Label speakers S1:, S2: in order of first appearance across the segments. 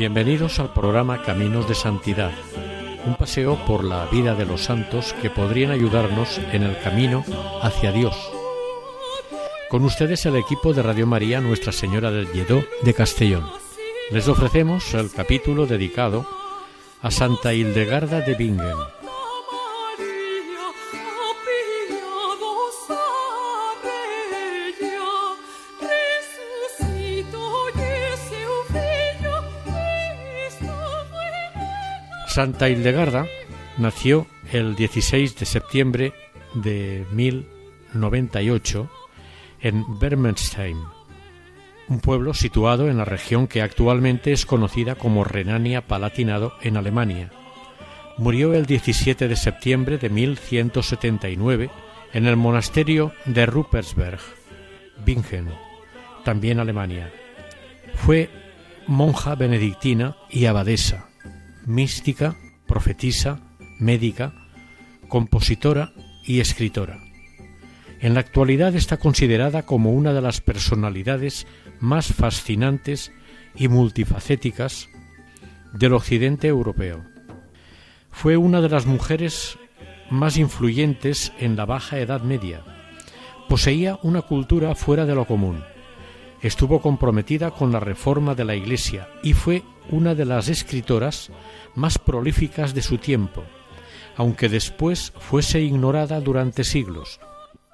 S1: Bienvenidos al programa Caminos de Santidad, un paseo por la vida de los santos que podrían ayudarnos en el camino hacia Dios. Con ustedes el equipo de Radio María Nuestra Señora del Lledó de Castellón. Les ofrecemos el capítulo dedicado a Santa Hildegarda de Bingen. Santa Hildegarda nació el 16 de septiembre de 1098 en Bermenstein, un pueblo situado en la región que actualmente es conocida como Renania-Palatinado en Alemania. Murió el 17 de septiembre de 1179 en el monasterio de Ruppersberg, Bingen, también Alemania. Fue monja benedictina y abadesa mística, profetisa, médica, compositora y escritora. En la actualidad está considerada como una de las personalidades más fascinantes y multifacéticas del occidente europeo. Fue una de las mujeres más influyentes en la Baja Edad Media. Poseía una cultura fuera de lo común. Estuvo comprometida con la reforma de la Iglesia y fue una de las escritoras más prolíficas de su tiempo, aunque después fuese ignorada durante siglos,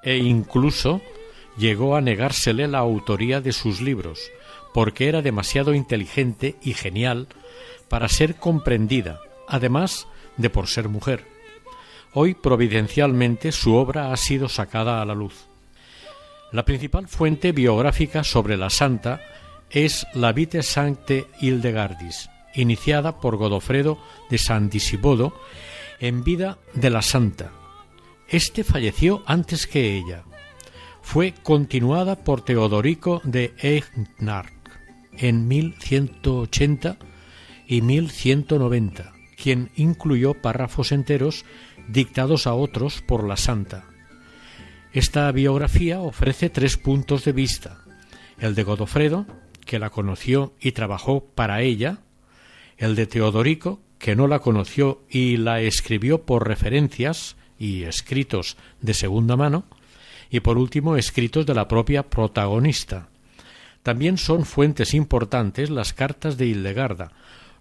S1: e incluso llegó a negársele la autoría de sus libros, porque era demasiado inteligente y genial para ser comprendida, además de por ser mujer. Hoy, providencialmente, su obra ha sido sacada a la luz. La principal fuente biográfica sobre la santa es la Vite Sancte Hildegardis, iniciada por Godofredo de San Disibodo en vida de la santa. Este falleció antes que ella. Fue continuada por Teodorico de Eignark en 1180 y 1190, quien incluyó párrafos enteros dictados a otros por la santa. Esta biografía ofrece tres puntos de vista, el de Godofredo, que la conoció y trabajó para ella, el de Teodorico, que no la conoció y la escribió por referencias y escritos de segunda mano, y por último escritos de la propia protagonista. También son fuentes importantes las cartas de Hildegarda,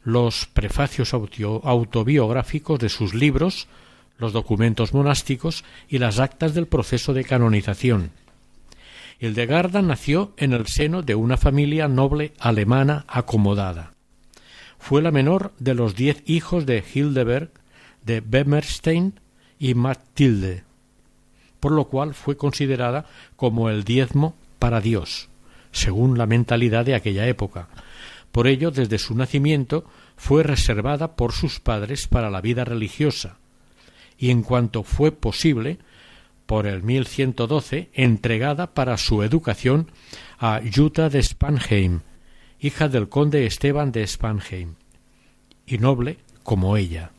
S1: los prefacios autobiográficos de sus libros, los documentos monásticos y las actas del proceso de canonización. Hildegarda nació en el seno de una familia noble alemana acomodada. Fue la menor de los diez hijos de Hildeberg, de Bemerstein y Matilde, por lo cual fue considerada como el diezmo para Dios, según la mentalidad de aquella época. Por ello, desde su nacimiento fue reservada por sus padres para la vida religiosa, y en cuanto fue posible, por el 1112 entregada para su educación a Jutta de Spanheim, hija del conde Esteban de Spanheim, y noble como ella.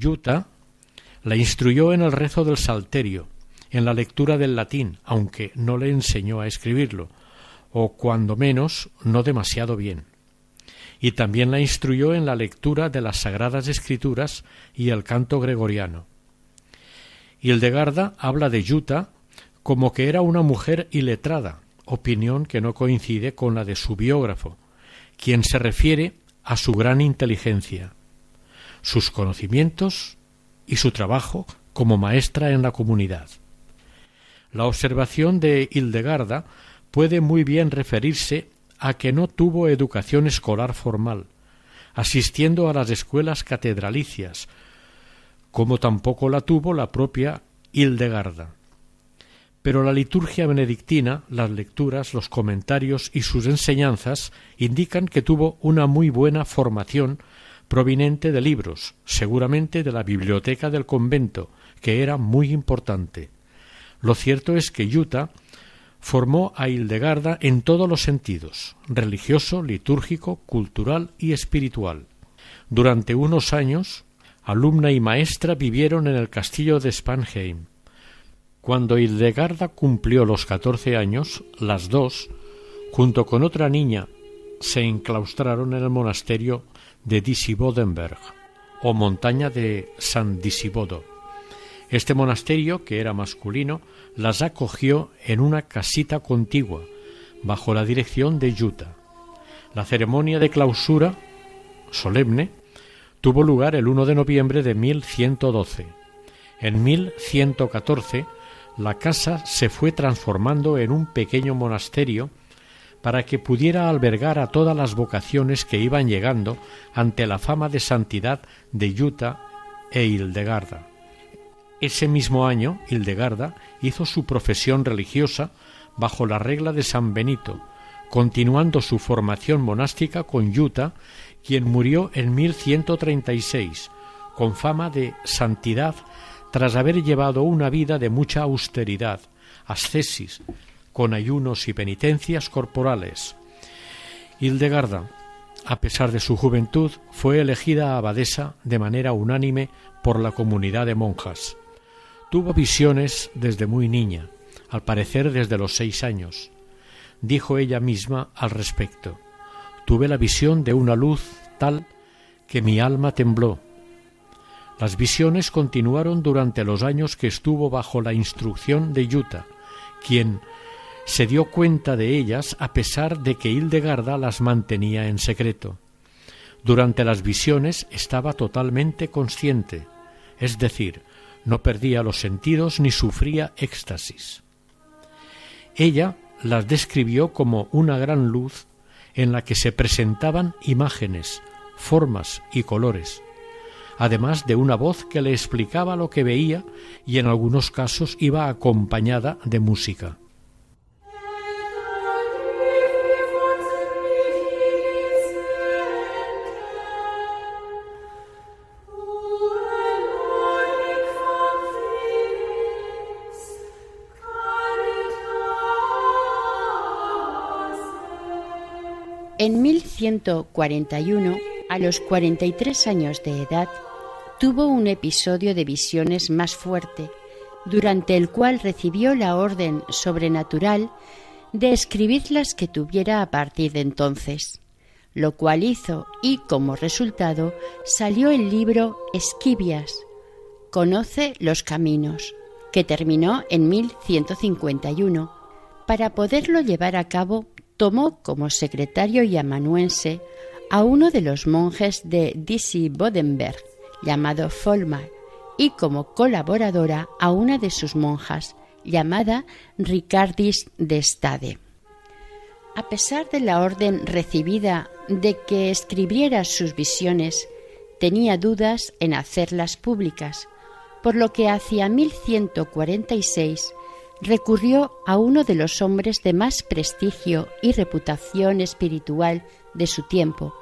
S1: Jutta la instruyó en el rezo del Salterio, en la lectura del latín, aunque no le enseñó a escribirlo, o cuando menos no demasiado bien. Y también la instruyó en la lectura de las Sagradas Escrituras y el canto gregoriano. Hildegarda habla de Yuta como que era una mujer iletrada, opinión que no coincide con la de su biógrafo, quien se refiere a su gran inteligencia, sus conocimientos y su trabajo como maestra en la comunidad. La observación de Hildegarda puede muy bien referirse a que no tuvo educación escolar formal, asistiendo a las escuelas catedralicias, como tampoco la tuvo la propia Hildegarda. Pero la liturgia benedictina, las lecturas, los comentarios y sus enseñanzas indican que tuvo una muy buena formación proveniente de libros, seguramente de la biblioteca del convento, que era muy importante. Lo cierto es que Yuta formó a Hildegarda en todos los sentidos religioso, litúrgico, cultural y espiritual. Durante unos años alumna y maestra vivieron en el castillo de Spanheim. Cuando Hildegarda cumplió los catorce años, las dos, junto con otra niña se enclaustraron en el monasterio de Disibodenberg o montaña de San Disibodo. Este monasterio, que era masculino, las acogió en una casita contigua, bajo la dirección de Yuta. La ceremonia de clausura, solemne, tuvo lugar el 1 de noviembre de 1112. En 1114, la casa se fue transformando en un pequeño monasterio para que pudiera albergar a todas las vocaciones que iban llegando ante la fama de santidad de Yuta e Hildegarda. Ese mismo año, Hildegarda hizo su profesión religiosa bajo la regla de San Benito, continuando su formación monástica con Yuta, quien murió en 1136, con fama de santidad tras haber llevado una vida de mucha austeridad, ascesis, con ayunos y penitencias corporales. Hildegarda, a pesar de su juventud, fue elegida abadesa de manera unánime por la comunidad de monjas. Tuvo visiones desde muy niña, al parecer desde los seis años. Dijo ella misma al respecto Tuve la visión de una luz tal que mi alma tembló. Las visiones continuaron durante los años que estuvo bajo la instrucción de Yuta, quien se dio cuenta de ellas a pesar de que Hildegarda las mantenía en secreto. Durante las visiones estaba totalmente consciente, es decir, no perdía los sentidos ni sufría éxtasis. Ella las describió como una gran luz en la que se presentaban imágenes, formas y colores, además de una voz que le explicaba lo que veía y en algunos casos iba acompañada de música.
S2: En 1141, a los 43 años de edad, tuvo un episodio de visiones más fuerte, durante el cual recibió la orden sobrenatural de escribir las que tuviera a partir de entonces, lo cual hizo y como resultado salió el libro Esquivias, Conoce los Caminos, que terminó en 1151. Para poderlo llevar a cabo tomó como secretario y amanuense a uno de los monjes de Disi Bodenberg, llamado Folmar, y como colaboradora a una de sus monjas, llamada Ricardis de Stade. A pesar de la orden recibida de que escribiera sus visiones, tenía dudas en hacerlas públicas, por lo que hacia 1146 recurrió a uno de los hombres de más prestigio y reputación espiritual de su tiempo,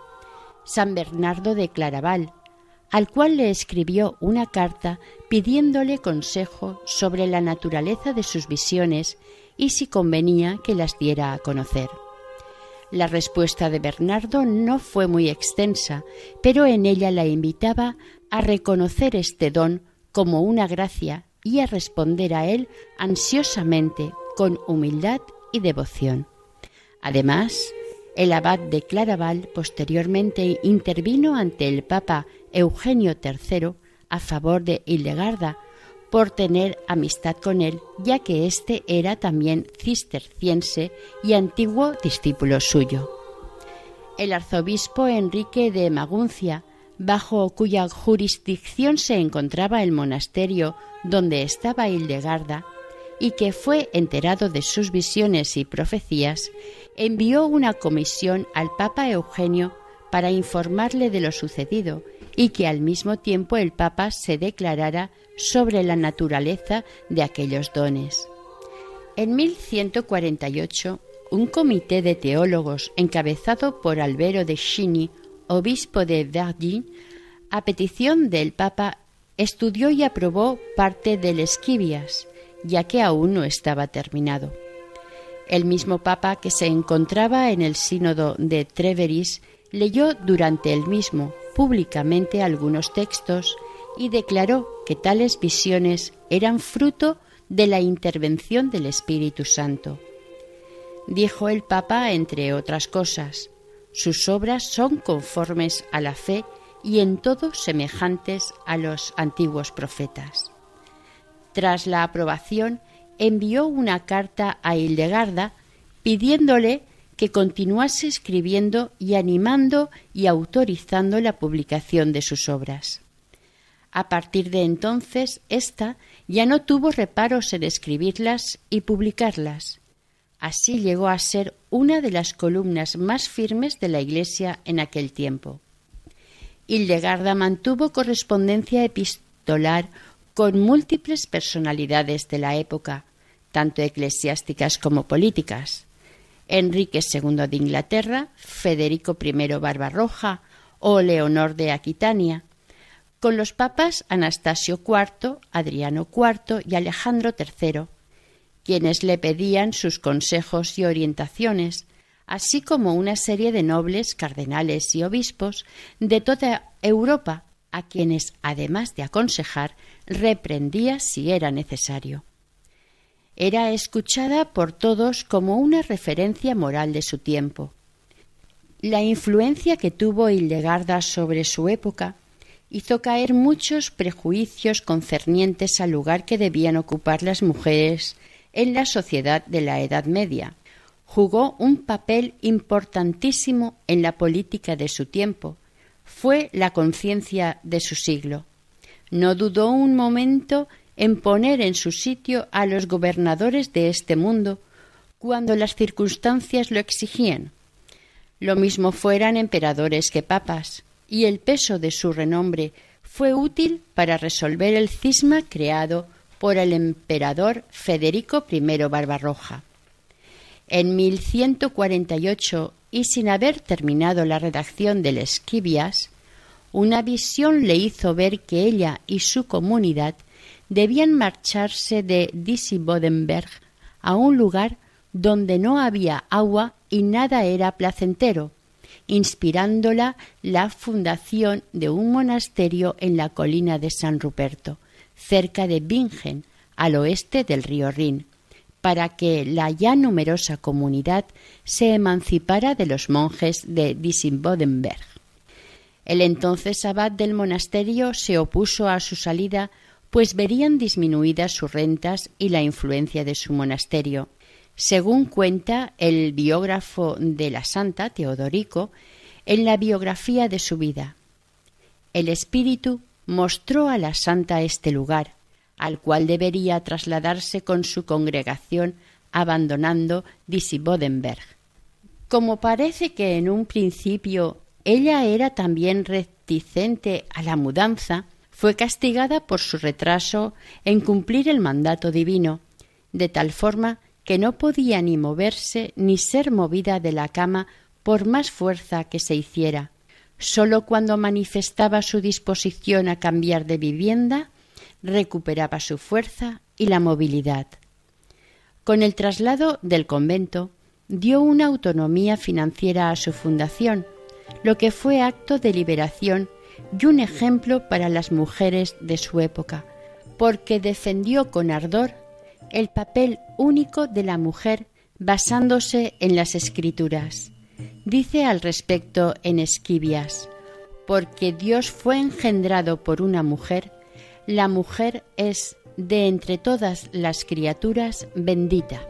S2: San Bernardo de Claraval, al cual le escribió una carta pidiéndole consejo sobre la naturaleza de sus visiones y si convenía que las diera a conocer. La respuesta de Bernardo no fue muy extensa, pero en ella la invitaba a reconocer este don como una gracia y a responder a él ansiosamente, con humildad y devoción. Además, el abad de Claraval posteriormente intervino ante el Papa Eugenio III a favor de Hildegarda por tener amistad con él, ya que éste era también cisterciense y antiguo discípulo suyo. El arzobispo Enrique de Maguncia, bajo cuya jurisdicción se encontraba el monasterio donde estaba Hildegarda, y que fue enterado de sus visiones y profecías, envió una comisión al Papa Eugenio para informarle de lo sucedido y que al mismo tiempo el Papa se declarara sobre la naturaleza de aquellos dones. En 1148, un comité de teólogos encabezado por Albero de Chini, obispo de Verdun, a petición del Papa estudió y aprobó parte del Esquivias, ya que aún no estaba terminado. El mismo Papa que se encontraba en el sínodo de Treveris leyó durante el mismo públicamente algunos textos y declaró que tales visiones eran fruto de la intervención del Espíritu Santo. Dijo el Papa, entre otras cosas, Sus obras son conformes a la fe y en todo semejantes a los antiguos profetas. Tras la aprobación, envió una carta a Hildegarda pidiéndole que continuase escribiendo y animando y autorizando la publicación de sus obras. A partir de entonces, ésta ya no tuvo reparos en escribirlas y publicarlas. Así llegó a ser una de las columnas más firmes de la Iglesia en aquel tiempo. Hildegarda mantuvo correspondencia epistolar con múltiples personalidades de la época, tanto eclesiásticas como políticas. Enrique II de Inglaterra, Federico I Barbarroja o Leonor de Aquitania, con los papas Anastasio IV, Adriano IV y Alejandro III, quienes le pedían sus consejos y orientaciones, así como una serie de nobles, cardenales y obispos de toda Europa, a quienes, además de aconsejar, reprendía si era necesario. Era escuchada por todos como una referencia moral de su tiempo. La influencia que tuvo Hildegarda sobre su época hizo caer muchos prejuicios concernientes al lugar que debían ocupar las mujeres en la sociedad de la Edad Media. Jugó un papel importantísimo en la política de su tiempo. Fue la conciencia de su siglo. No dudó un momento en poner en su sitio a los gobernadores de este mundo cuando las circunstancias lo exigían. Lo mismo fueran emperadores que papas y el peso de su renombre fue útil para resolver el cisma creado por el emperador Federico I Barbarroja. En 1148, y sin haber terminado la redacción del Esquivias, una visión le hizo ver que ella y su comunidad debían marcharse de Disibodenberg a un lugar donde no había agua y nada era placentero, inspirándola la fundación de un monasterio en la colina de San Ruperto, cerca de Bingen, al oeste del río Rin, para que la ya numerosa comunidad se emancipara de los monjes de Disimbodenberg. El entonces abad del monasterio se opuso a su salida, pues verían disminuidas sus rentas y la influencia de su monasterio, según cuenta el biógrafo de la santa, Teodorico, en la biografía de su vida. El espíritu mostró a la santa este lugar, al cual debería trasladarse con su congregación abandonando Disibodenberg. Como parece que en un principio ella era también reticente a la mudanza, fue castigada por su retraso en cumplir el mandato divino, de tal forma que no podía ni moverse ni ser movida de la cama por más fuerza que se hiciera. Sólo cuando manifestaba su disposición a cambiar de vivienda, recuperaba su fuerza y la movilidad. Con el traslado del convento, dio una autonomía financiera a su fundación, lo que fue acto de liberación y un ejemplo para las mujeres de su época, porque defendió con ardor el papel único de la mujer basándose en las escrituras. Dice al respecto en Esquivias, porque Dios fue engendrado por una mujer, la mujer es de entre todas las criaturas bendita.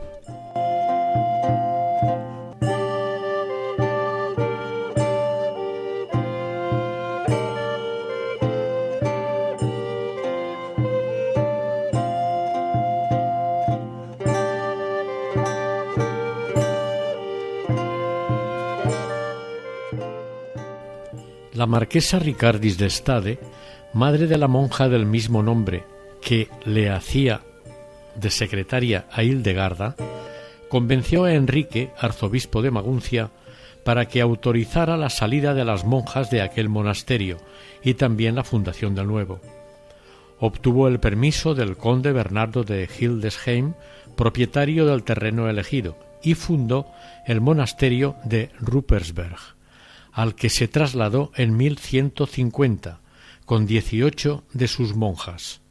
S1: La marquesa Ricardis de Stade, madre de la monja del mismo nombre que le hacía de secretaria a Hildegarda, convenció a Enrique, arzobispo de Maguncia, para que autorizara la salida de las monjas de aquel monasterio y también la fundación del nuevo. Obtuvo el permiso del conde Bernardo de Hildesheim, propietario del terreno elegido, y fundó el monasterio de Ruppersberg al que se trasladó en 1150, con dieciocho de sus monjas.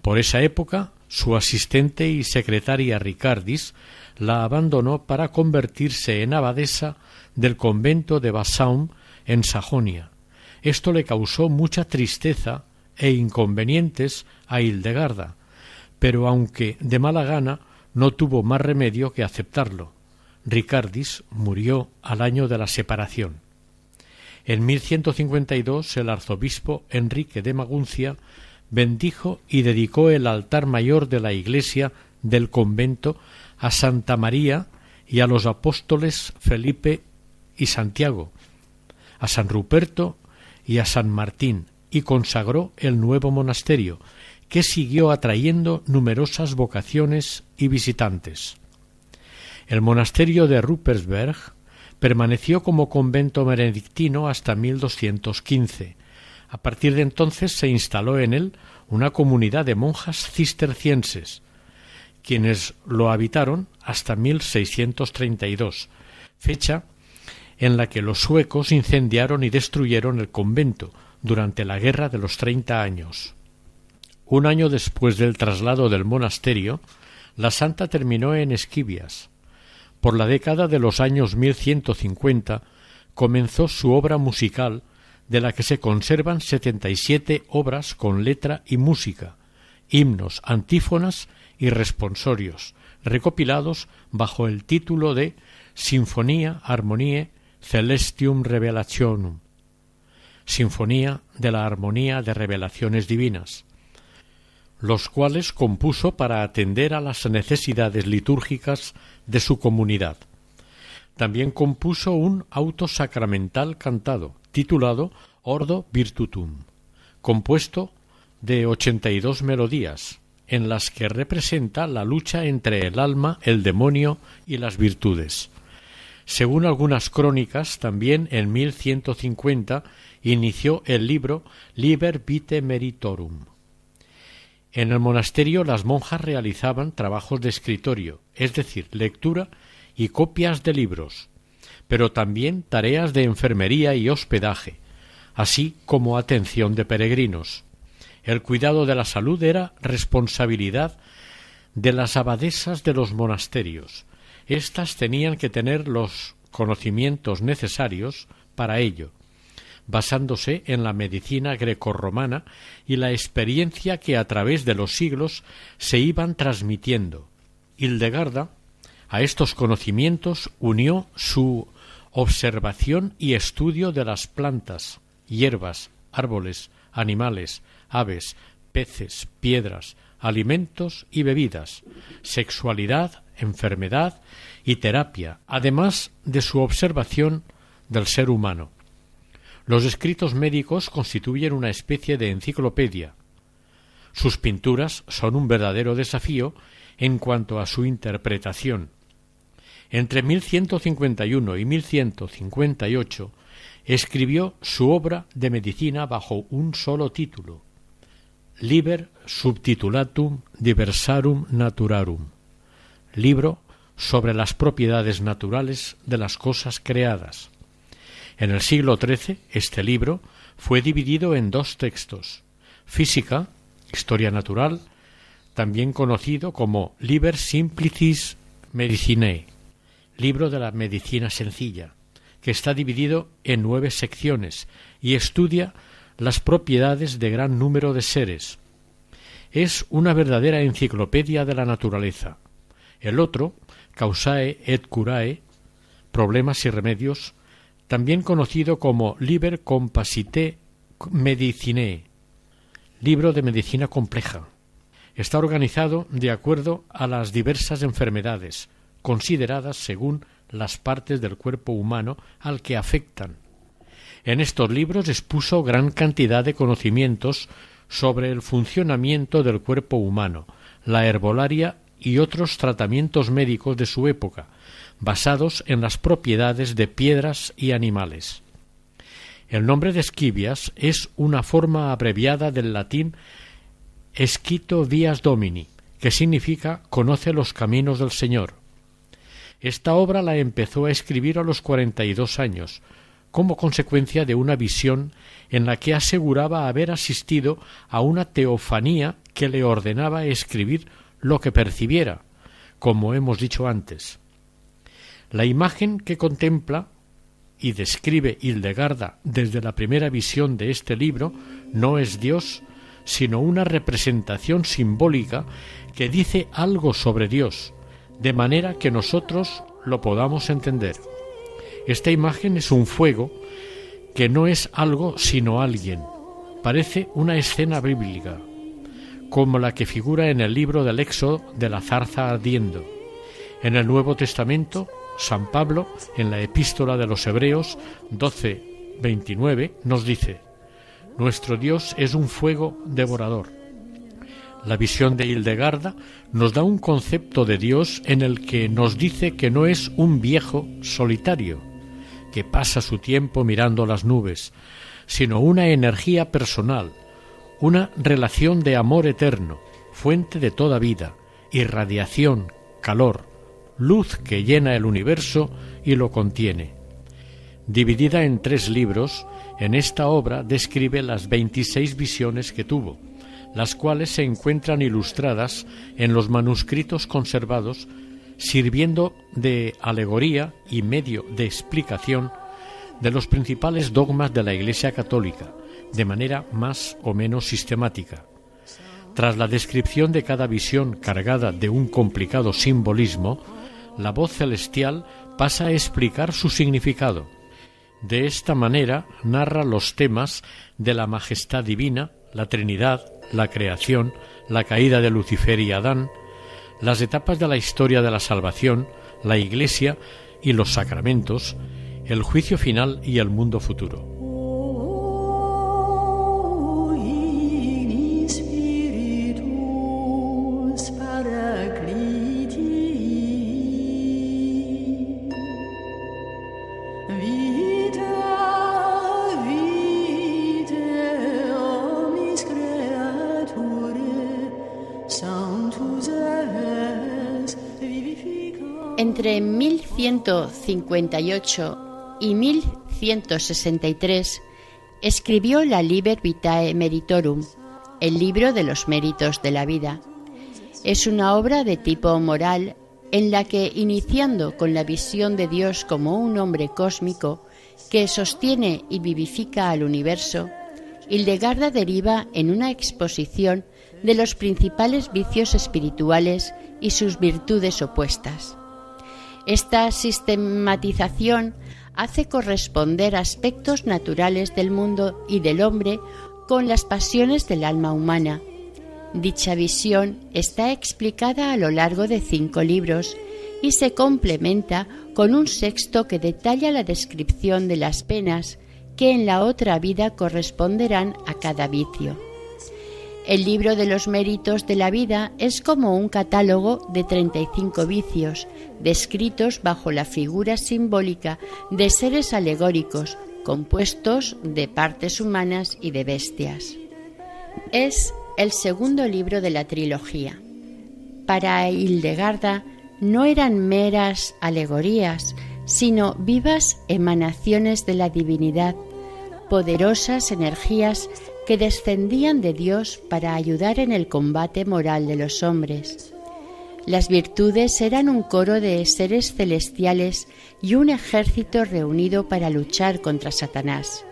S1: Por esa época su asistente y secretaria Ricardis la abandonó para convertirse en abadesa del convento de Bassaum en Sajonia. Esto le causó mucha tristeza e inconvenientes a Hildegarda, pero aunque de mala gana no tuvo más remedio que aceptarlo. Ricardis murió al año de la separación. En 1152 el arzobispo Enrique de Maguncia bendijo y dedicó el altar mayor de la iglesia del convento a Santa María y a los apóstoles Felipe y Santiago, a San Ruperto y a San Martín, y consagró el nuevo monasterio, que siguió atrayendo numerosas vocaciones y visitantes. El monasterio de Ruppersberg permaneció como convento benedictino hasta 1215. A partir de entonces se instaló en él una comunidad de monjas cistercienses, quienes lo habitaron hasta 1632, fecha en la que los suecos incendiaron y destruyeron el convento durante la Guerra de los Treinta Años. Un año después del traslado del monasterio, la santa terminó en Esquivias. Por la década de los años 1150 comenzó su obra musical, de la que se conservan setenta y siete obras con letra y música, himnos, antífonas y responsorios, recopilados bajo el título de Sinfonía Armonie Celestium Revelationum, Sinfonía de la Armonía de Revelaciones Divinas, los cuales compuso para atender a las necesidades litúrgicas de su comunidad. También compuso un auto sacramental cantado, titulado Ordo Virtutum, compuesto de ochenta y dos melodías, en las que representa la lucha entre el alma, el demonio y las virtudes. Según algunas crónicas, también en 1150 inició el libro Liber Vitae Meritorum. En el monasterio las monjas realizaban trabajos de escritorio, es decir, lectura y copias de libros, pero también tareas de enfermería y hospedaje, así como atención de peregrinos. El cuidado de la salud era responsabilidad de las abadesas de los monasterios, éstas tenían que tener los conocimientos necesarios para ello, basándose en la medicina grecorromana y la experiencia que a través de los siglos se iban transmitiendo. Hildegarda a estos conocimientos unió su observación y estudio de las plantas, hierbas, árboles, animales, aves, peces, piedras, alimentos y bebidas, sexualidad, enfermedad y terapia, además de su observación del ser humano. Los escritos médicos constituyen una especie de enciclopedia. Sus pinturas son un verdadero desafío en cuanto a su interpretación. Entre 1151 y 1158 escribió su obra de medicina bajo un solo título, Liber subtitulatum diversarum naturarum, libro sobre las propiedades naturales de las cosas creadas. En el siglo XIII este libro fue dividido en dos textos Física, Historia Natural, también conocido como Liber Simplicis Medicinae, libro de la medicina sencilla, que está dividido en nueve secciones y estudia las propiedades de gran número de seres. Es una verdadera enciclopedia de la naturaleza. El otro, Causae et Curae, Problemas y Remedios, también conocido como Liber Compacite Medicinae, libro de medicina compleja. Está organizado de acuerdo a las diversas enfermedades, consideradas según las partes del cuerpo humano al que afectan. En estos libros expuso gran cantidad de conocimientos sobre el funcionamiento del cuerpo humano, la herbolaria y otros tratamientos médicos de su época, basados en las propiedades de piedras y animales. El nombre de Esquivias es una forma abreviada del latín Esquito Vias Domini, que significa conoce los caminos del Señor. Esta obra la empezó a escribir a los cuarenta y dos años, como consecuencia de una visión en la que aseguraba haber asistido a una teofanía que le ordenaba escribir lo que percibiera, como hemos dicho antes. La imagen que contempla y describe Hildegarda desde la primera visión de este libro no es Dios, sino una representación simbólica que dice algo sobre Dios, de manera que nosotros lo podamos entender. Esta imagen es un fuego que no es algo sino alguien. Parece una escena bíblica, como la que figura en el libro del Éxodo de la zarza ardiendo. En el Nuevo Testamento, San Pablo, en la epístola de los Hebreos 12, 29, nos dice, Nuestro Dios es un fuego devorador. La visión de Hildegarda nos da un concepto de Dios en el que nos dice que no es un viejo solitario, que pasa su tiempo mirando las nubes, sino una energía personal, una relación de amor eterno, fuente de toda vida, irradiación, calor, luz que llena el universo y lo contiene. Dividida en tres libros, en esta obra describe las veintiséis visiones que tuvo, las cuales se encuentran ilustradas en los manuscritos conservados, sirviendo de alegoría y medio de explicación de los principales dogmas de la Iglesia Católica, de manera más o menos sistemática. Tras la descripción de cada visión cargada de un complicado simbolismo, la voz celestial pasa a explicar su significado. De esta manera narra los temas de la majestad divina, la Trinidad, la creación, la caída de Lucifer y Adán, las etapas de la historia de la salvación, la Iglesia y los sacramentos, el juicio final y el mundo futuro.
S2: 1158 y 1163 escribió la Liber Vitae Meritorum, el libro de los méritos de la vida. Es una obra de tipo moral en la que, iniciando con la visión de Dios como un hombre cósmico que sostiene y vivifica al universo, Hildegarda deriva en una exposición de los principales vicios espirituales y sus virtudes opuestas. Esta sistematización hace corresponder aspectos naturales del mundo y del hombre con las pasiones del alma humana. Dicha visión está explicada a lo largo de cinco libros y se complementa con un sexto que detalla la descripción de las penas que en la otra vida corresponderán a cada vicio. El libro de los méritos de la vida es como un catálogo de 35 vicios, descritos bajo la figura simbólica de seres alegóricos, compuestos de partes humanas y de bestias. Es el segundo libro de la trilogía. Para Hildegarda no eran meras alegorías, sino vivas emanaciones de la divinidad, poderosas energías que descendían de Dios para ayudar en el combate moral de los hombres. Las virtudes eran un coro de seres celestiales y un ejército reunido para luchar contra Satanás.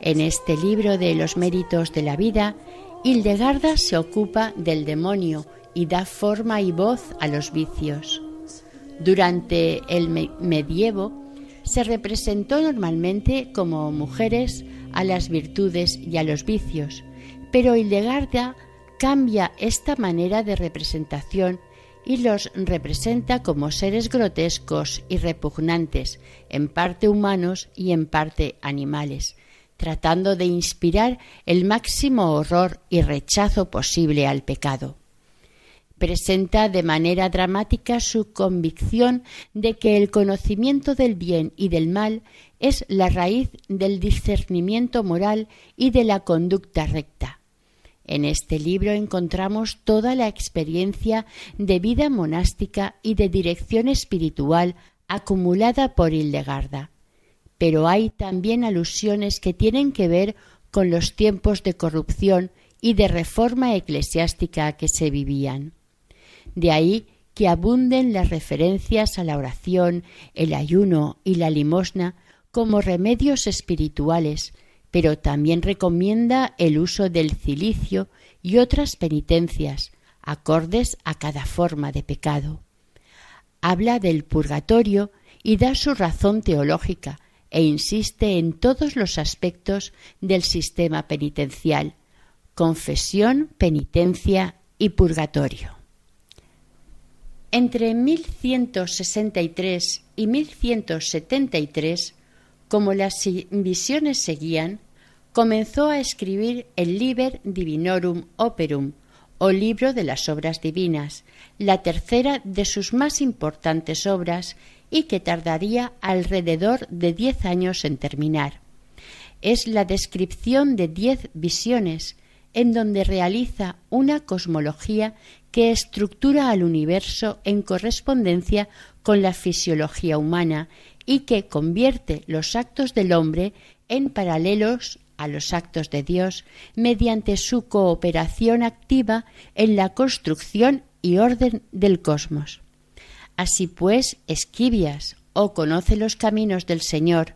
S2: En este libro de los méritos de la vida, Hildegarda se ocupa del demonio y da forma y voz a los vicios. Durante el medievo se representó normalmente como mujeres a las virtudes y a los vicios, pero Hildegarda cambia esta manera de representación y los representa como seres grotescos y repugnantes, en parte humanos y en parte animales, tratando de inspirar el máximo horror y rechazo posible al pecado presenta de manera dramática su convicción de que el conocimiento del bien y del mal es la raíz del discernimiento moral y de la conducta recta. En este libro encontramos toda la experiencia de vida monástica y de dirección espiritual acumulada por Hildegarda. Pero hay también alusiones que tienen que ver con los tiempos de corrupción y de reforma eclesiástica que se vivían. De ahí que abunden las referencias a la oración, el ayuno y la limosna como remedios espirituales, pero también recomienda el uso del cilicio y otras penitencias, acordes a cada forma de pecado. Habla del purgatorio y da su razón teológica e insiste en todos los aspectos del sistema penitencial, confesión, penitencia y purgatorio. Entre 1163 y 1173, como las visiones seguían, comenzó a escribir el Liber Divinorum Operum, o libro de las obras divinas, la tercera de sus más importantes obras y que tardaría alrededor de diez años en terminar. Es la descripción de diez visiones, en donde realiza una cosmología que estructura al universo en correspondencia con la fisiología humana y que convierte los actos del hombre en paralelos a los actos de Dios mediante su cooperación activa en la construcción y orden del cosmos. Así pues, Esquivias, o Conoce los caminos del Señor,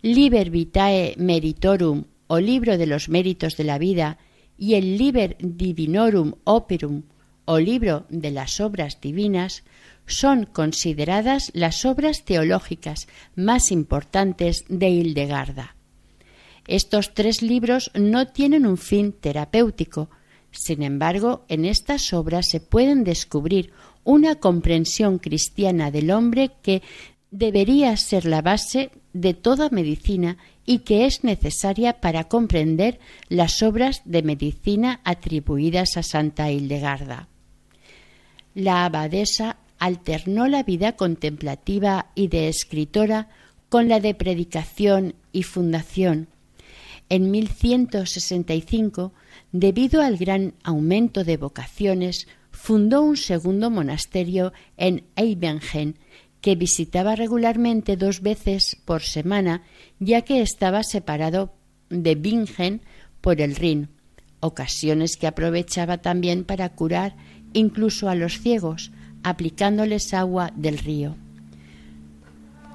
S2: Liber Vitae Meritorum, o Libro de los méritos de la vida, y el Liber Divinorum Operum, o Libro de las obras divinas, son consideradas las obras teológicas más importantes de Hildegarda. Estos tres libros no tienen un fin terapéutico. Sin embargo, en estas obras se pueden descubrir una comprensión cristiana del hombre que debería ser la base de toda medicina y que es necesaria para comprender las obras de medicina atribuidas a Santa Hildegarda. La abadesa alternó la vida contemplativa y de escritora con la de predicación y fundación, en 1165, debido al gran aumento de vocaciones, fundó un segundo monasterio en Eibengen, que visitaba regularmente dos veces por semana, ya que estaba separado de Bingen por el Rin, ocasiones que aprovechaba también para curar incluso a los ciegos, aplicándoles agua del río.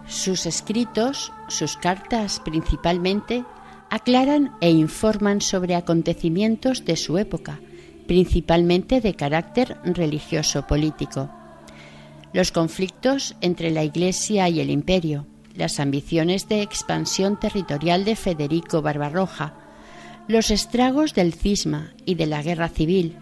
S2: Sus escritos, sus cartas principalmente, aclaran e informan sobre acontecimientos de su época, principalmente de carácter religioso-político. Los conflictos entre la Iglesia y el Imperio, las ambiciones de expansión territorial de Federico Barbarroja, los estragos del cisma y de la guerra civil,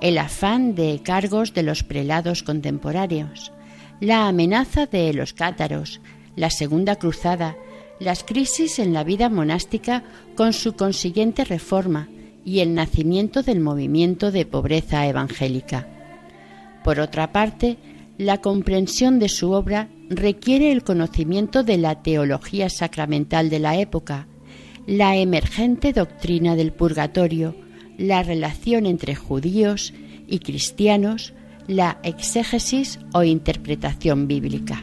S2: el afán de cargos de los prelados contemporáneos, la amenaza de los cátaros, la Segunda Cruzada las crisis en la vida monástica con su consiguiente reforma y el nacimiento del movimiento de pobreza evangélica. Por otra parte, la comprensión de su obra requiere el conocimiento de la teología sacramental de la época, la emergente doctrina del purgatorio, la relación entre judíos y cristianos, la exégesis o interpretación bíblica.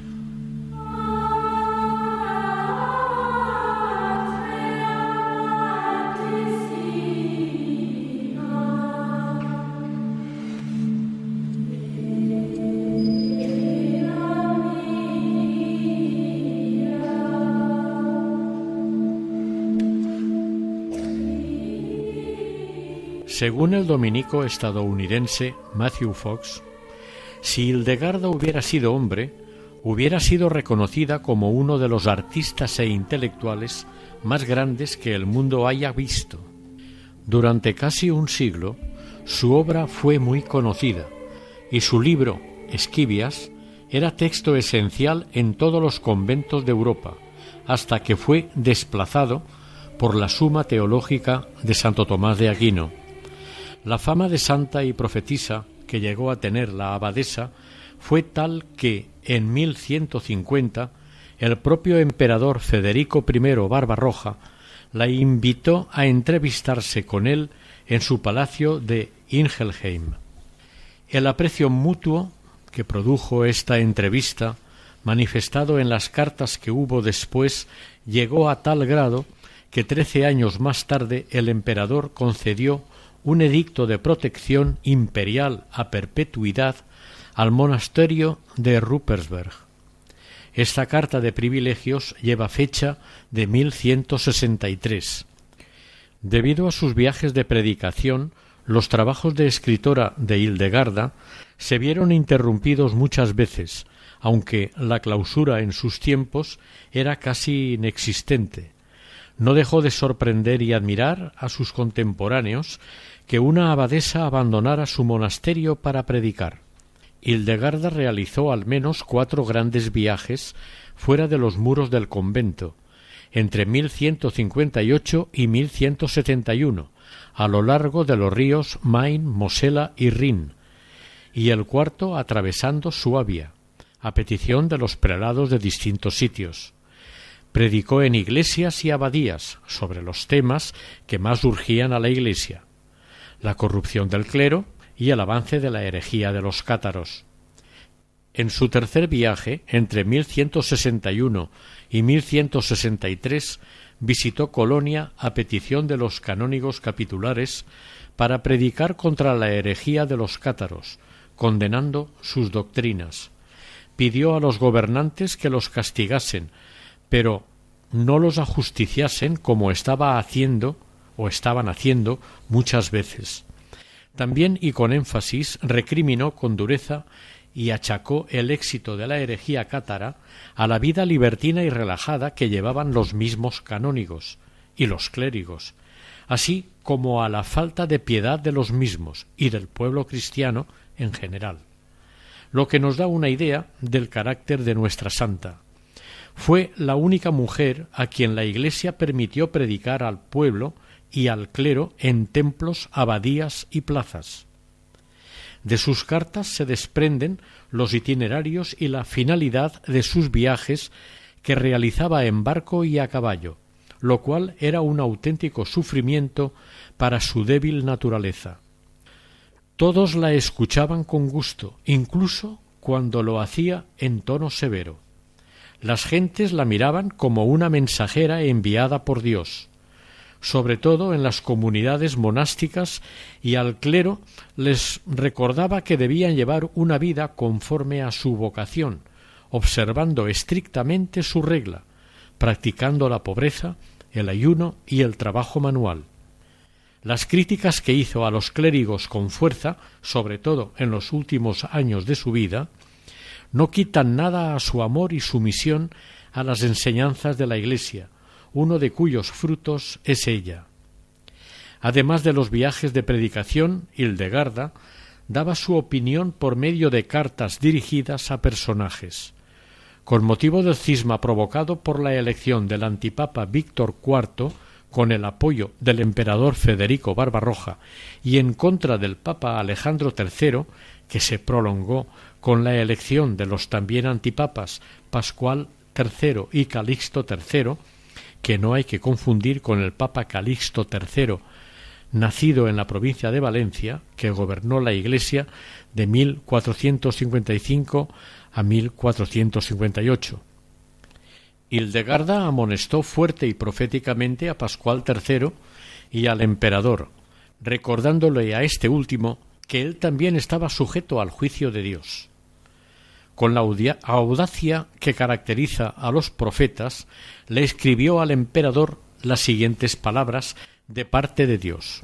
S1: Según el dominico estadounidense Matthew Fox, si Hildegarda hubiera sido hombre, hubiera sido reconocida como uno de los artistas e intelectuales más grandes que el mundo haya visto. Durante casi un siglo, su obra fue muy conocida y su libro, Esquivias, era texto esencial en todos los conventos de Europa, hasta que fue desplazado por la Suma Teológica de Santo Tomás de Aquino. La fama de santa y profetisa que llegó a tener la abadesa fue tal que en 1150 el propio emperador Federico I Barbarroja la invitó a entrevistarse con él en su palacio de Ingelheim. El aprecio mutuo que produjo esta entrevista, manifestado en las cartas que hubo después, llegó a tal grado que trece años más tarde el emperador concedió un edicto de protección imperial a perpetuidad al monasterio de Ruppersberg. Esta carta de privilegios lleva fecha de 1163. Debido a sus viajes de predicación, los trabajos de escritora de Hildegarda se vieron interrumpidos muchas veces, aunque la clausura en sus tiempos era casi inexistente. No dejó de sorprender y admirar a sus contemporáneos que una abadesa abandonara su monasterio para predicar. Hildegarda realizó al menos cuatro grandes viajes fuera de los muros del convento, entre 1158 y 1171, a lo largo de los ríos Main, Mosela y Rin, y el cuarto atravesando Suabia, a petición de los prelados de distintos sitios. Predicó en iglesias y abadías sobre los temas que más urgían a la Iglesia la corrupción del clero y el avance de la herejía de los cátaros. En su tercer viaje, entre 1161 y 1163, visitó Colonia a petición de los canónigos capitulares para predicar contra la herejía de los cátaros, condenando sus doctrinas. Pidió a los gobernantes que los castigasen, pero no los ajusticiasen como estaba haciendo o estaban haciendo muchas veces. También y con énfasis recriminó con dureza y achacó el éxito de la herejía cátara a la vida libertina y relajada que llevaban los mismos canónigos y los clérigos, así como a la falta de piedad de los mismos y del pueblo cristiano en general, lo que nos da una idea del carácter de nuestra santa. Fue la única mujer a quien la Iglesia permitió predicar al pueblo y al clero en templos, abadías y plazas. De sus cartas se desprenden los itinerarios y la finalidad de sus viajes que realizaba en barco y a caballo, lo cual era un auténtico sufrimiento para su débil naturaleza. Todos la escuchaban con gusto, incluso cuando lo hacía en tono severo. Las gentes la miraban como una mensajera enviada por Dios, sobre todo en las comunidades monásticas, y al clero les recordaba que debían llevar una vida conforme a su vocación, observando estrictamente su regla, practicando la pobreza, el ayuno y el trabajo manual. Las críticas que hizo a los clérigos con fuerza, sobre todo en los últimos años de su vida, no quitan nada a su amor y sumisión a las enseñanzas de la Iglesia, uno de cuyos frutos es ella. Además de los viajes de predicación, Hildegarda daba su opinión por medio de cartas dirigidas a personajes. Con motivo del cisma provocado por la elección del antipapa Víctor IV, con el apoyo del emperador Federico Barbarroja y en contra del papa Alejandro III, que se prolongó con la elección de los también antipapas Pascual III y Calixto III, que no hay que confundir con el Papa Calixto III, nacido en la provincia de Valencia, que gobernó la Iglesia de 1455 a 1458. Hildegarda amonestó fuerte y proféticamente a Pascual III y al emperador, recordándole a este último que él también estaba sujeto al juicio de Dios. Con la audacia que caracteriza a los profetas, le escribió al emperador las siguientes palabras de parte de Dios.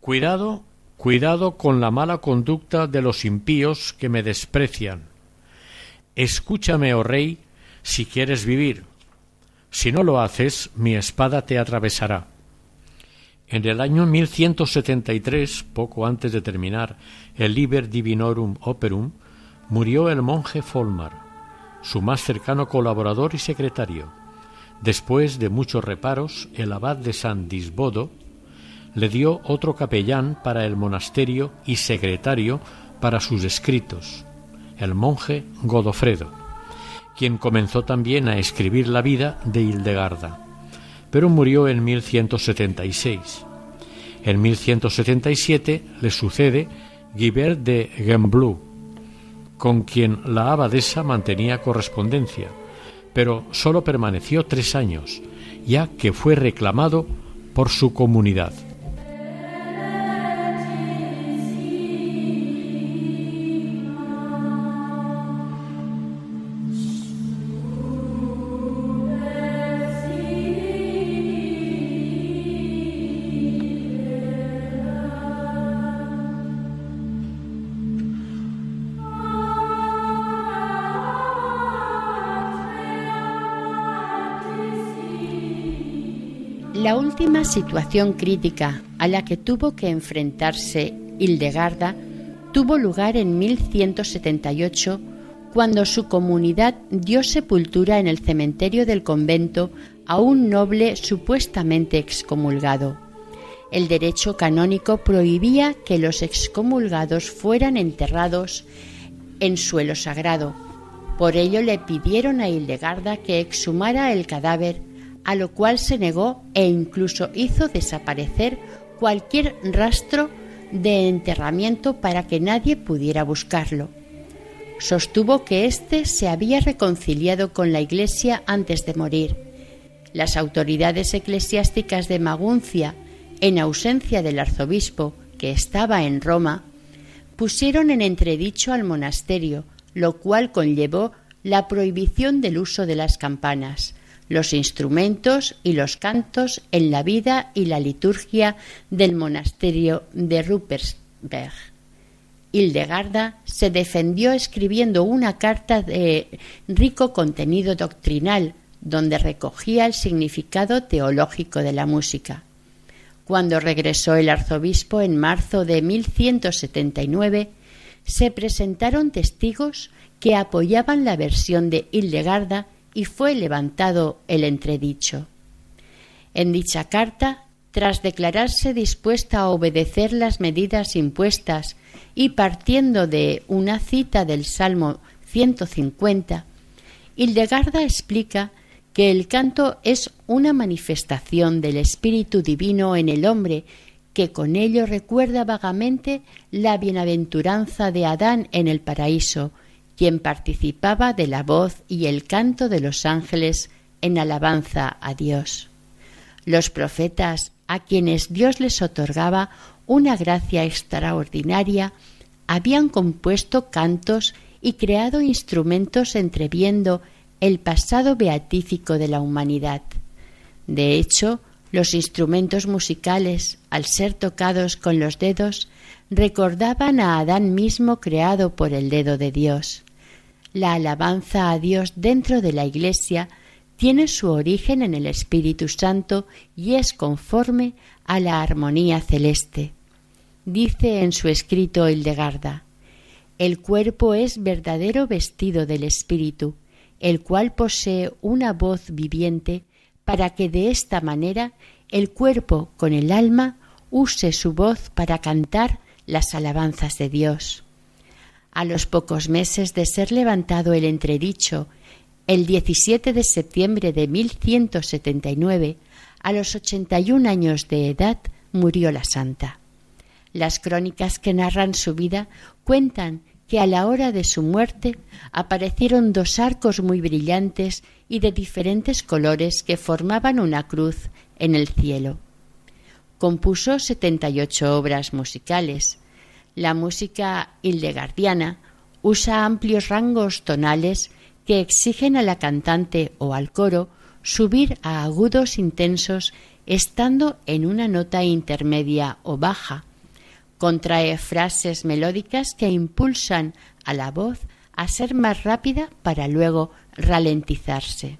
S1: Cuidado, cuidado con la mala conducta de los impíos que me desprecian. Escúchame, oh rey, si quieres vivir. Si no lo haces, mi espada te atravesará. En el año 1173, poco antes de terminar el Liber Divinorum Operum, murió el monje Folmar, su más cercano colaborador y secretario. Después de muchos reparos, el abad de San Disbodo le dio otro capellán para el monasterio y secretario para sus escritos, el monje Godofredo, quien comenzó también a escribir la vida de Hildegarda, pero murió en 1176. En 1177 le sucede Guibert de Gembloux, con quien la abadesa mantenía correspondencia, pero sólo permaneció tres años, ya que fue reclamado por su comunidad.
S2: La última situación crítica a la que tuvo que enfrentarse Hildegarda tuvo lugar en 1178 cuando su comunidad dio sepultura en el cementerio del convento a un noble supuestamente excomulgado. El derecho canónico prohibía que los excomulgados fueran enterrados en suelo sagrado. Por ello le pidieron a Hildegarda que exhumara el cadáver, a lo cual se negó e incluso hizo desaparecer cualquier rastro de enterramiento para que nadie pudiera buscarlo. Sostuvo que éste se había reconciliado con la Iglesia antes de morir. Las autoridades eclesiásticas de Maguncia, en ausencia del arzobispo, que estaba en Roma, pusieron en entredicho al monasterio, lo cual conllevó la prohibición del uso de las campanas, los instrumentos y los cantos en la vida y la liturgia del monasterio de Ruppersberg. Hildegarda se defendió escribiendo una carta de rico contenido doctrinal, donde recogía el significado teológico de la música. Cuando regresó el arzobispo en marzo de 1179, se presentaron testigos que apoyaban la versión de Hildegarda y fue levantado el entredicho. En dicha carta, tras declararse dispuesta a obedecer las medidas impuestas y partiendo de una cita del Salmo 150, Hildegarda explica que el canto es una manifestación del Espíritu Divino en el hombre que con ello recuerda vagamente la bienaventuranza de Adán en el paraíso quien participaba de la voz y el canto de los ángeles en alabanza a Dios. Los profetas, a quienes Dios les otorgaba una gracia extraordinaria, habían compuesto cantos y creado instrumentos entreviendo el pasado beatífico de la humanidad. De hecho, los instrumentos musicales, al ser tocados con los dedos, recordaban a Adán mismo creado por el dedo de Dios. La alabanza a Dios dentro de la Iglesia tiene su origen en el Espíritu Santo y es conforme a la armonía celeste. Dice en su escrito Hildegarda, el cuerpo es verdadero vestido del Espíritu, el cual posee una voz viviente para que de esta manera el cuerpo con el alma use su voz para cantar las alabanzas de Dios. A los pocos meses de ser levantado el entredicho, el 17 de septiembre de 1179, a los 81 años de edad, murió la santa. Las crónicas que narran su vida cuentan que a la hora de su muerte aparecieron dos arcos muy brillantes y de diferentes colores que formaban una cruz en el cielo. Compuso setenta y ocho obras musicales, la música hildegardiana usa amplios rangos tonales que exigen a la cantante o al coro subir a agudos intensos estando en una nota intermedia o baja. Contrae frases melódicas que impulsan a la voz a ser más rápida para luego ralentizarse.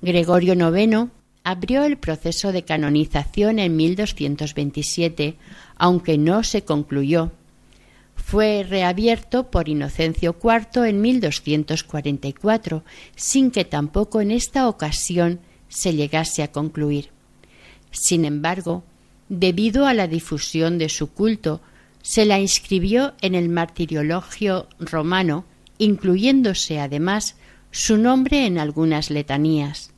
S2: Gregorio IX abrió el proceso de canonización en 1227, aunque no se concluyó. Fue reabierto por Inocencio IV en 1244, sin que tampoco en esta ocasión se llegase a concluir. Sin embargo, debido a la difusión de su culto, se la inscribió en el martiriologio romano, incluyéndose además su nombre en algunas letanías.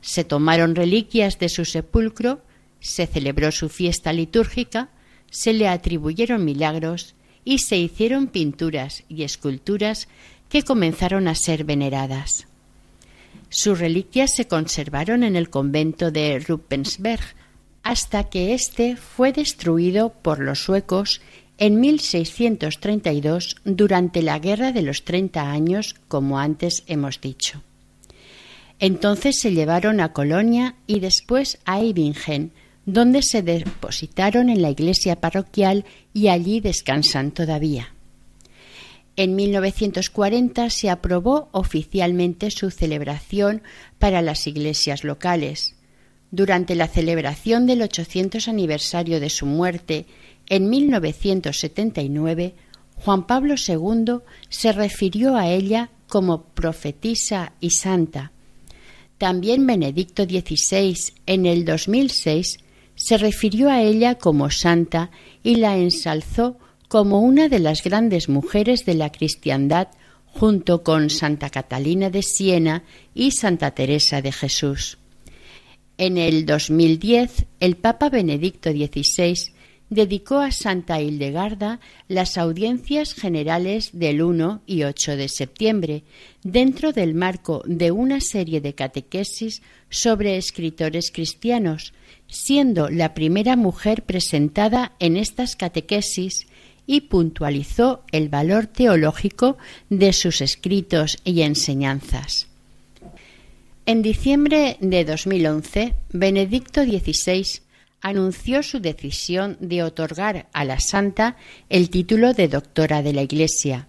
S2: Se tomaron reliquias de su sepulcro, se celebró su fiesta litúrgica, se le atribuyeron milagros y se hicieron pinturas y esculturas que comenzaron a ser veneradas. Sus reliquias se conservaron en el convento de Ruppensberg hasta que éste fue destruido por los suecos en 1632 durante la Guerra de los Treinta Años, como antes hemos dicho. Entonces se llevaron a Colonia y después a Eibingen, donde se depositaron en la iglesia parroquial y allí descansan todavía. En 1940 se aprobó oficialmente su celebración para las iglesias locales. durante la celebración del 800 aniversario de su muerte en 1979, Juan Pablo II se refirió a ella como profetisa y santa. También Benedicto XVI en el 2006 se refirió a ella como santa y la ensalzó como una de las grandes mujeres de la cristiandad junto con Santa Catalina de Siena y Santa Teresa de Jesús. En el 2010, el Papa Benedicto XVI dedicó a Santa Hildegarda las audiencias generales del 1 y 8 de septiembre, dentro del marco de una serie de catequesis sobre escritores cristianos, siendo la primera mujer presentada en estas catequesis y puntualizó el valor teológico de sus escritos y enseñanzas. En diciembre de 2011, Benedicto XVI anunció su decisión de otorgar a la santa el título de doctora de la Iglesia.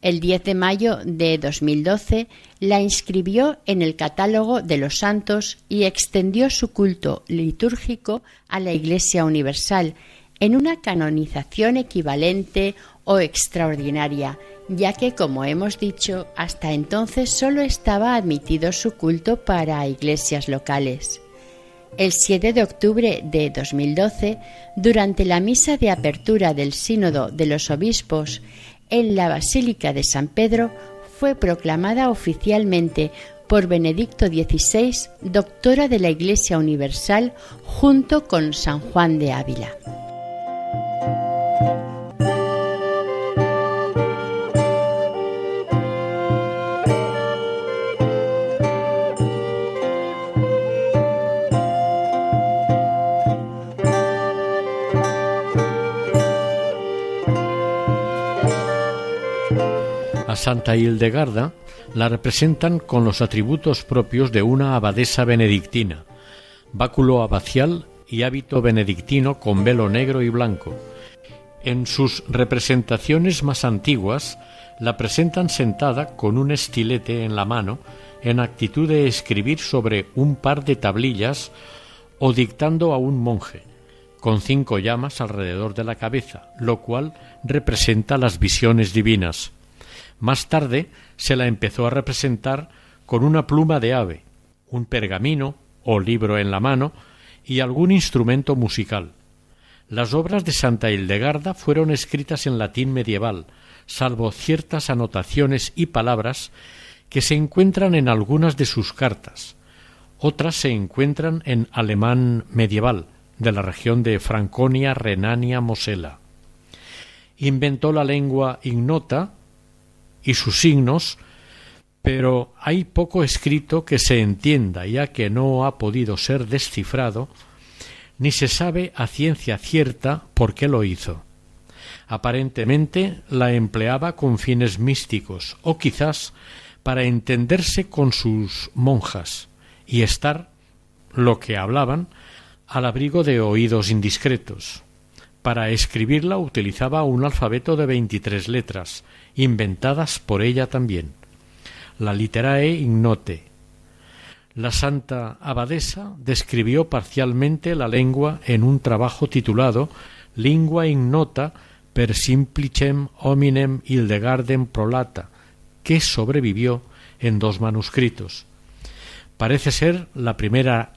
S2: El 10 de mayo de 2012 la inscribió en el catálogo de los santos y extendió su culto litúrgico a la Iglesia Universal en una canonización equivalente o extraordinaria, ya que, como hemos dicho, hasta entonces solo estaba admitido su culto para iglesias locales. El 7 de octubre de 2012, durante la misa de apertura del Sínodo de los Obispos en la Basílica de San Pedro, fue proclamada oficialmente por Benedicto XVI doctora de la Iglesia Universal junto con San Juan de Ávila.
S1: Santa Hildegarda la representan con los atributos propios de una abadesa benedictina, báculo abacial y hábito benedictino con velo negro y blanco. En sus representaciones más antiguas la presentan sentada con un estilete en la mano en actitud de escribir sobre un par de tablillas o dictando a un monje, con cinco llamas alrededor de la cabeza, lo cual representa las visiones divinas. Más tarde se la empezó a representar con una pluma de ave, un pergamino o libro en la mano y algún instrumento musical. Las obras de Santa Hildegarda fueron escritas en latín medieval, salvo ciertas anotaciones y palabras que se encuentran en algunas de sus cartas. Otras se encuentran en alemán medieval, de la región de Franconia, Renania, Mosela. Inventó la lengua ignota y sus signos, pero hay poco escrito que se entienda, ya que no ha podido ser descifrado, ni se sabe a ciencia cierta por qué lo hizo. Aparentemente la empleaba con fines místicos, o quizás para entenderse con sus monjas y estar, lo que hablaban, al abrigo de oídos indiscretos. Para escribirla utilizaba un alfabeto de veintitrés letras, inventadas por ella también. La literae ignote. La santa abadesa describió parcialmente la lengua en un trabajo titulado Lingua ignota per simplicem hominem Hildegardem prolata, que sobrevivió en dos manuscritos. Parece ser la primera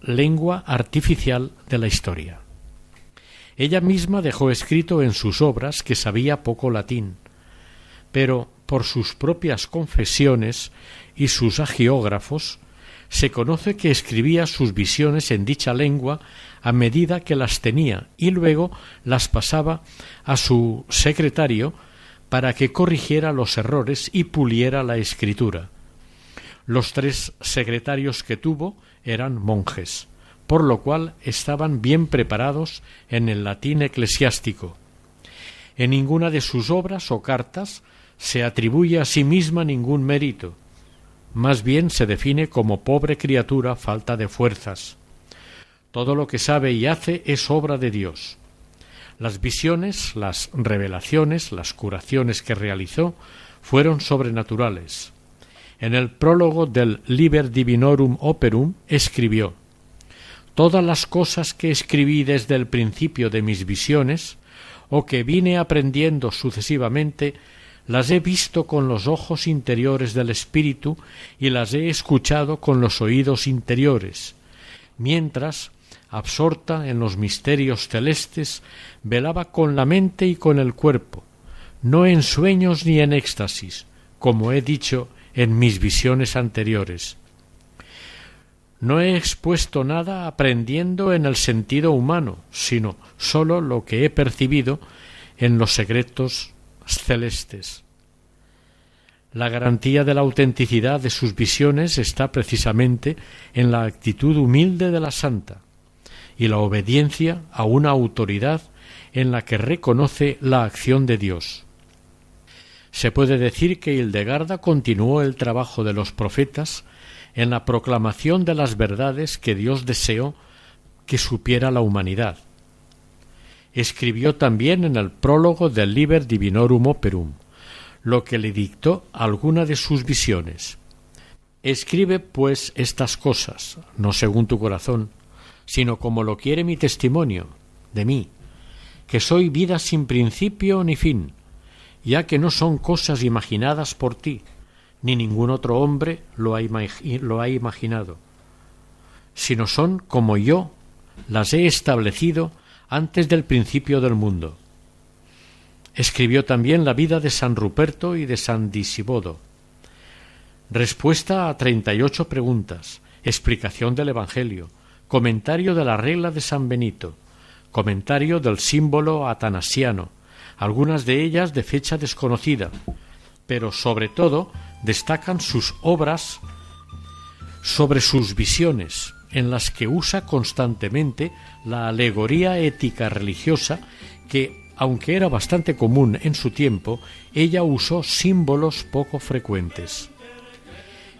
S1: lengua artificial de la historia. Ella misma dejó escrito en sus obras que sabía poco latín, pero por sus propias confesiones y sus agiógrafos se conoce que escribía sus visiones en dicha lengua a medida que las tenía y luego las pasaba a su secretario para que corrigiera los errores y puliera la escritura. Los tres secretarios que tuvo eran monjes, por lo cual estaban bien preparados en el latín eclesiástico. En ninguna de sus obras o cartas se atribuye a sí misma ningún mérito, más bien se define como pobre criatura falta de fuerzas. Todo lo que sabe y hace es obra de Dios. Las visiones, las revelaciones, las curaciones que realizó fueron sobrenaturales. En el prólogo del Liber Divinorum Operum escribió todas las cosas que escribí desde el principio de mis visiones, o que vine aprendiendo sucesivamente, las he visto con los ojos interiores del espíritu y las he escuchado con los oídos interiores, mientras, absorta en los misterios celestes, velaba con la mente y con el cuerpo, no en sueños ni en éxtasis, como he dicho en mis visiones anteriores. No he expuesto nada aprendiendo en el sentido humano, sino sólo lo que he percibido en los secretos celestes. La garantía de la autenticidad de sus visiones está precisamente en la actitud humilde de la santa y la obediencia a una autoridad en la que reconoce la acción de Dios. Se puede decir que Hildegarda continuó el trabajo de los profetas en la proclamación de las verdades que Dios deseó que supiera la humanidad. Escribió también en el prólogo del Liber Divinorum Operum, lo que le dictó alguna de sus visiones. Escribe, pues, estas cosas, no según tu corazón, sino como lo quiere mi testimonio, de mí, que soy vida sin principio ni fin, ya que no son cosas imaginadas por ti, ni ningún otro hombre lo ha, lo ha imaginado, sino son como yo las he establecido antes del principio del mundo. Escribió también la vida de San Ruperto y de San Disibodo. Respuesta a treinta y ocho preguntas, explicación del Evangelio, comentario de la regla de San Benito, comentario del símbolo atanasiano, algunas de ellas de fecha desconocida, pero sobre todo destacan sus obras sobre sus visiones, en las que usa constantemente la alegoría ética religiosa que, aunque era bastante común en su tiempo, ella usó símbolos poco frecuentes.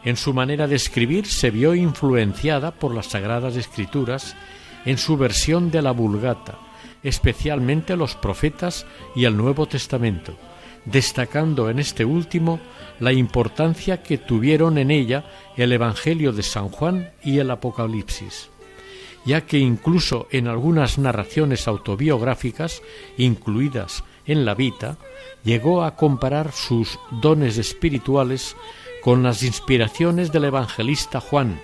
S1: En su manera de escribir se vio influenciada por las Sagradas Escrituras en su versión de la Vulgata, especialmente los profetas y el Nuevo Testamento, destacando en este último la importancia que tuvieron en ella el Evangelio de San Juan y el Apocalipsis, ya que incluso en algunas narraciones autobiográficas incluidas en la Vita, llegó a comparar sus dones espirituales con las inspiraciones del evangelista Juan,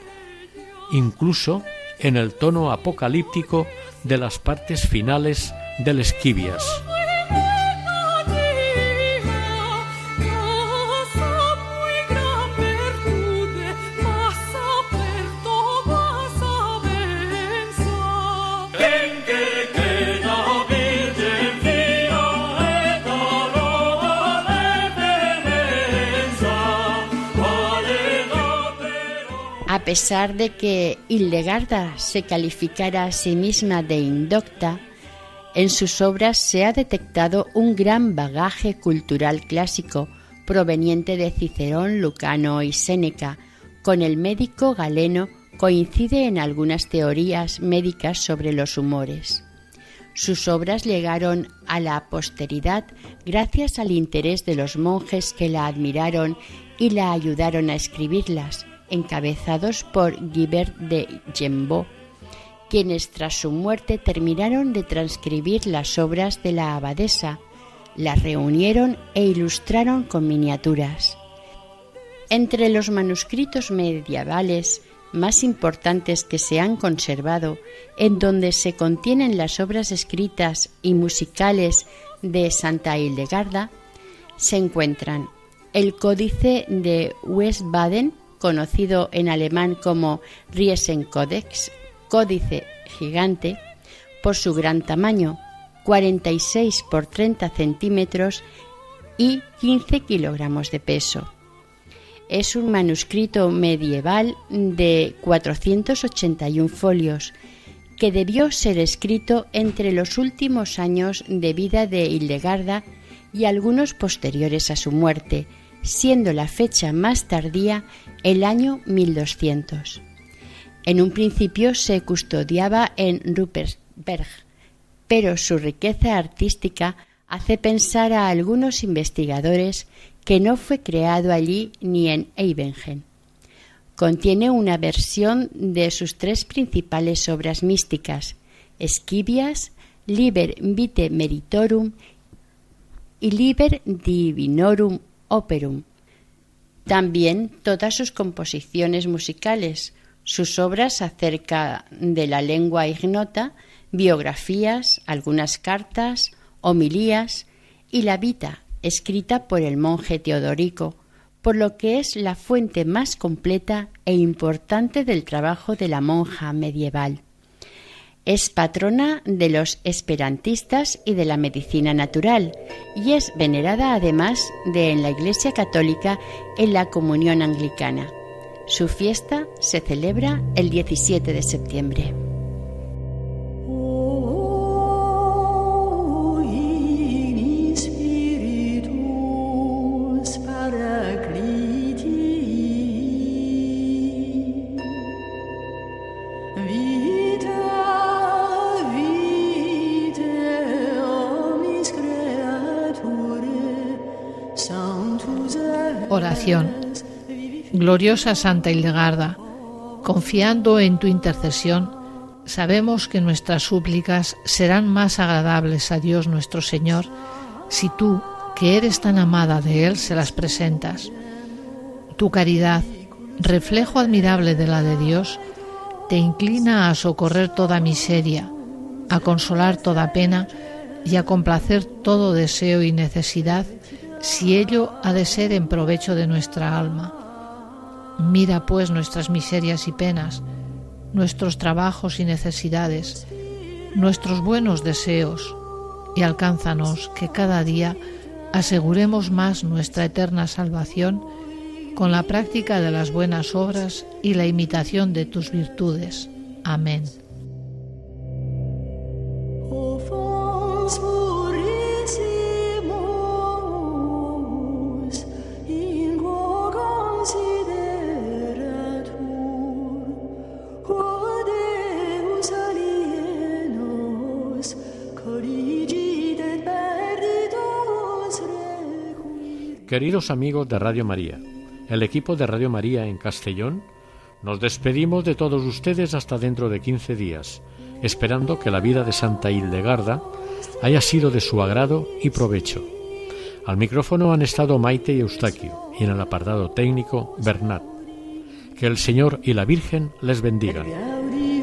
S1: incluso en el tono apocalíptico de las partes finales del Esquivias.
S2: A pesar de que Hildegarda se calificara a sí misma de indocta, en sus obras se ha detectado un gran bagaje cultural clásico proveniente de Cicerón, Lucano y Séneca. Con el médico galeno coincide en algunas teorías médicas sobre los humores. Sus obras llegaron a la posteridad gracias al interés de los monjes que la admiraron y la ayudaron a escribirlas encabezados por Guibert de Gembeau, quienes tras su muerte terminaron de transcribir las obras de la abadesa, las reunieron e ilustraron con miniaturas. Entre los manuscritos medievales más importantes que se han conservado, en donde se contienen las obras escritas y musicales de Santa Hildegarda, se encuentran el Códice de Westbaden, conocido en alemán como Riesenkodex, códice gigante, por su gran tamaño, 46 por 30 centímetros y 15 kilogramos de peso. Es un manuscrito medieval de 481 folios que debió ser escrito entre los últimos años de vida de Hildegarda y algunos posteriores a su muerte, siendo la fecha más tardía el año 1200. En un principio se custodiaba en Ruppersberg, pero su riqueza artística hace pensar a algunos investigadores que no fue creado allí ni en Eibengen. Contiene una versión de sus tres principales obras místicas, Esquivias, Liber Vitae Meritorum y Liber Divinorum Operum. También todas sus composiciones musicales, sus obras acerca de la lengua ignota, biografías, algunas cartas, homilías y la Vita, escrita por el monje Teodorico, por lo que es la fuente más completa e importante del trabajo de la monja medieval. Es patrona de los esperantistas y de la medicina natural y es venerada además de en la Iglesia Católica en la Comunión Anglicana. Su fiesta se celebra el 17 de septiembre.
S3: Gloriosa Santa Hildegarda, confiando en tu intercesión, sabemos que nuestras súplicas serán más agradables a Dios nuestro Señor si tú, que eres tan amada de Él, se las presentas. Tu caridad, reflejo admirable de la de Dios, te inclina a socorrer toda miseria, a consolar toda pena y a complacer todo deseo y necesidad si ello ha de ser en provecho de nuestra alma. Mira pues nuestras miserias y penas, nuestros trabajos y necesidades, nuestros buenos deseos, y alcánzanos que cada día aseguremos más nuestra eterna salvación con la práctica de las buenas obras y la imitación de tus virtudes. Amén.
S1: Queridos amigos de Radio María, el equipo de Radio María en Castellón, nos despedimos de todos ustedes hasta dentro de 15 días, esperando que la vida de Santa Hildegarda haya sido de su agrado y provecho. Al micrófono han estado Maite y Eustaquio, y en el apartado técnico Bernat. Que el Señor y la Virgen les bendigan.